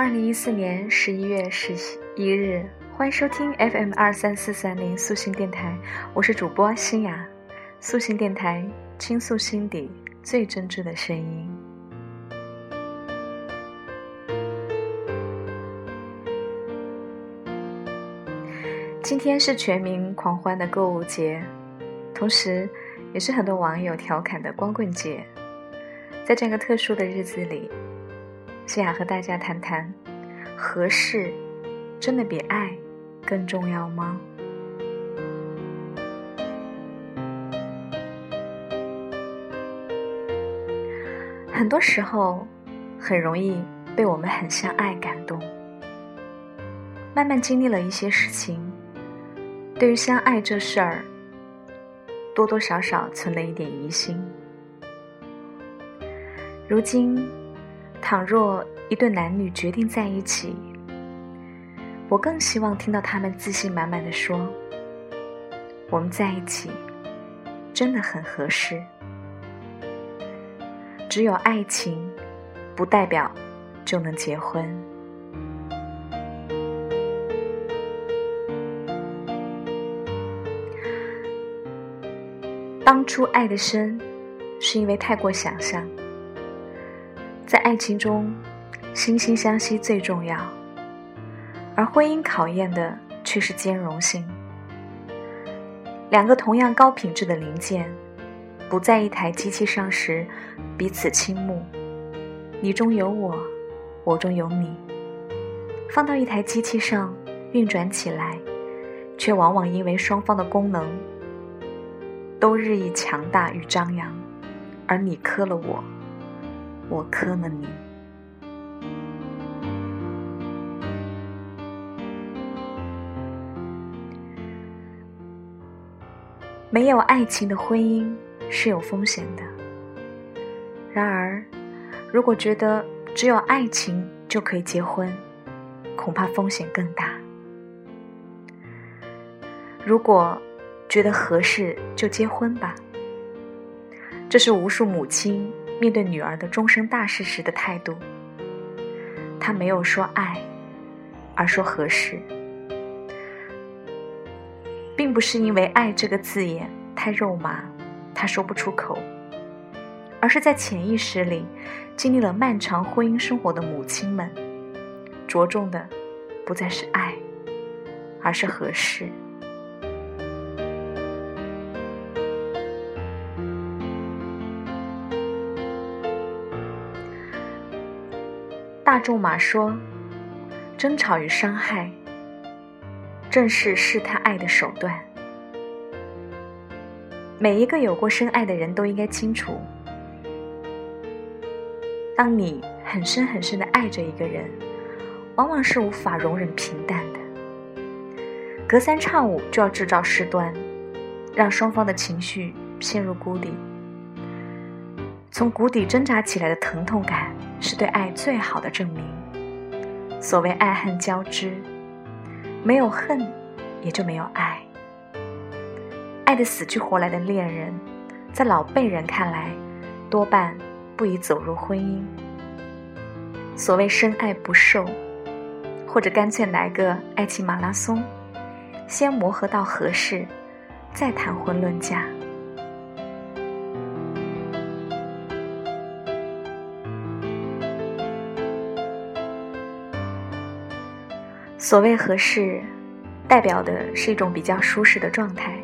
二零一四年十一月十一日，欢迎收听 FM 二三四三零素心电台，我是主播新雅。素心电台倾诉心底最真挚的声音。今天是全民狂欢的购物节，同时也是很多网友调侃的光棍节。在这个特殊的日子里，希雅和大家谈谈：合适真的比爱更重要吗？很多时候，很容易被我们很相爱感动。慢慢经历了一些事情，对于相爱这事儿，多多少少存了一点疑心。如今，倘若一对男女决定在一起，我更希望听到他们自信满满的说：“我们在一起，真的很合适。”只有爱情，不代表就能结婚。当初爱的深，是因为太过想象。在爱情中，惺惺相惜最重要，而婚姻考验的却是兼容性。两个同样高品质的零件。不在一台机器上时，彼此倾慕，你中有我，我中有你。放到一台机器上运转起来，却往往因为双方的功能都日益强大与张扬，而你磕了我，我磕了你。没有爱情的婚姻。是有风险的。然而，如果觉得只有爱情就可以结婚，恐怕风险更大。如果觉得合适就结婚吧，这是无数母亲面对女儿的终身大事时的态度。他没有说爱，而说合适，并不是因为“爱”这个字眼太肉麻。他说不出口，而是在潜意识里，经历了漫长婚姻生活的母亲们，着重的不再是爱，而是合适。大仲马说：“争吵与伤害，正是试探爱的手段。”每一个有过深爱的人都应该清楚，当你很深很深的爱着一个人，往往是无法容忍平淡的，隔三差五就要制造事端，让双方的情绪陷入谷底。从谷底挣扎起来的疼痛感，是对爱最好的证明。所谓爱恨交织，没有恨，也就没有爱。爱的死去活来的恋人，在老辈人看来，多半不宜走入婚姻。所谓深爱不受，或者干脆来个爱情马拉松，先磨合到合适，再谈婚论嫁。所谓合适，代表的是一种比较舒适的状态。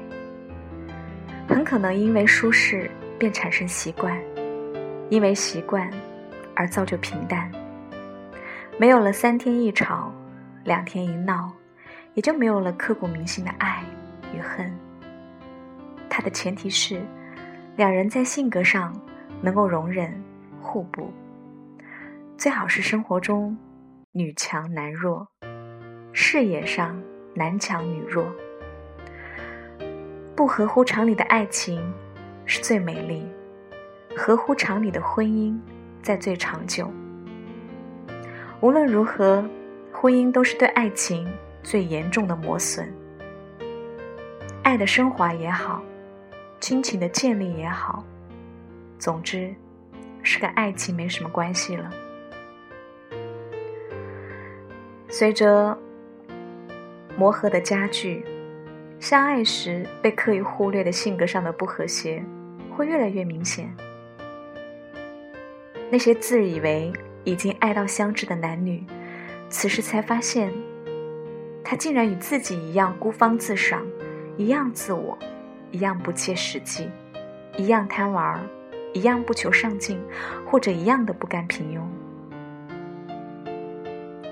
很可能因为舒适便产生习惯，因为习惯而造就平淡。没有了三天一吵，两天一闹，也就没有了刻骨铭心的爱与恨。它的前提是，两人在性格上能够容忍互补，最好是生活中女强男弱，事业上男强女弱。不合乎常理的爱情是最美丽，合乎常理的婚姻在最长久。无论如何，婚姻都是对爱情最严重的磨损。爱的升华也好，亲情的建立也好，总之是跟爱情没什么关系了。随着磨合的加剧，相爱时被刻意忽略的性格上的不和谐会越来越明显。那些自以为已经爱到相知的男女，此时才发现，他竟然与自己一样孤芳自赏，一样自我，一样不切实际，一样贪玩，一样不求上进，或者一样的不甘平庸。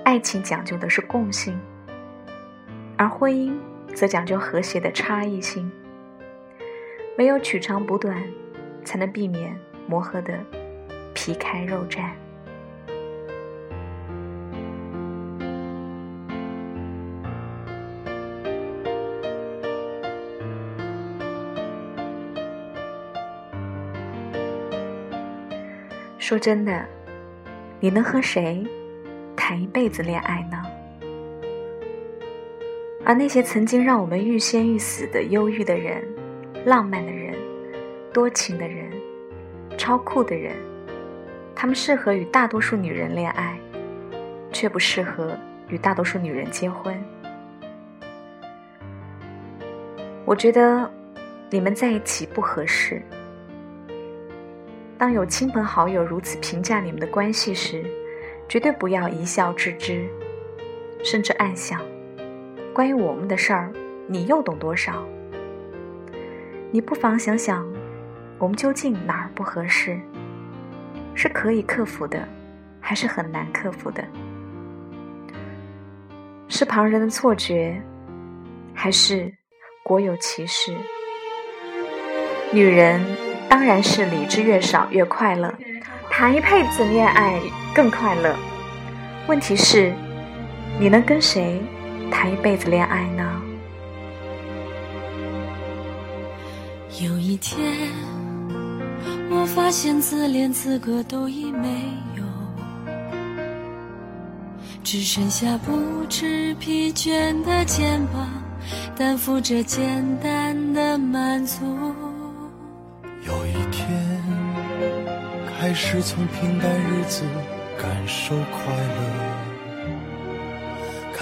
爱情讲究的是共性，而婚姻则讲究和谐的差异性。没有取长补短，才能避免磨合的皮开肉绽。说真的，你能和谁？谈一辈子恋爱呢？而那些曾经让我们欲仙欲死的忧郁的人、浪漫的人、多情的人、超酷的人，他们适合与大多数女人恋爱，却不适合与大多数女人结婚。我觉得你们在一起不合适。当有亲朋好友如此评价你们的关系时，绝对不要一笑置之，甚至暗想：关于我们的事儿，你又懂多少？你不妨想想，我们究竟哪儿不合适？是可以克服的，还是很难克服的？是旁人的错觉，还是国有其事？女人当然是理智越少越快乐。谈一辈子恋爱更快乐。问题是，你能跟谁谈一辈子恋爱呢？有一天，我发现自恋资格都已没有，只剩下不知疲倦的肩膀，担负着简单的满足。有一天。开始从平淡日子感受快乐，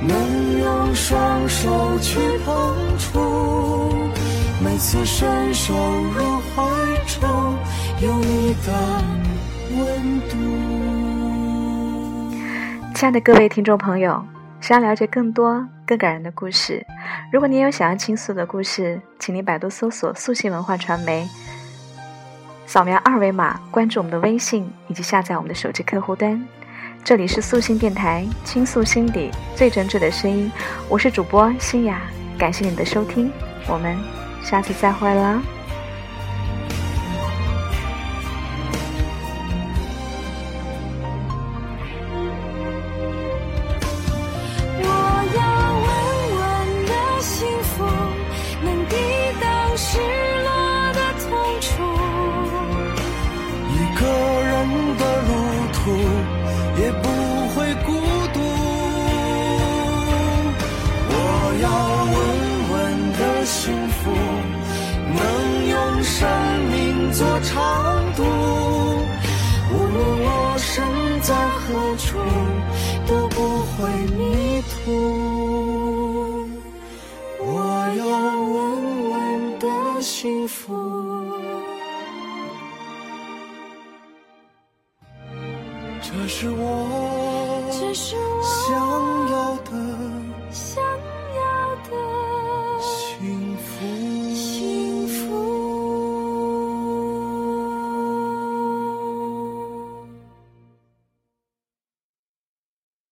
能用双手去碰触。每次伸手入怀中，有你的温度。亲爱的各位听众朋友，想要了解更多更感人的故事，如果你有想要倾诉的故事，请你百度搜索“素心文化传媒”。扫描二维码关注我们的微信，以及下载我们的手机客户端。这里是素心电台，倾诉心底最真挚的声音。我是主播新雅，感谢你的收听，我们下次再会了。做长度，无论我身在何处都不会迷途。我要稳稳的幸福。这是我，这是我想要的。想要的幸福。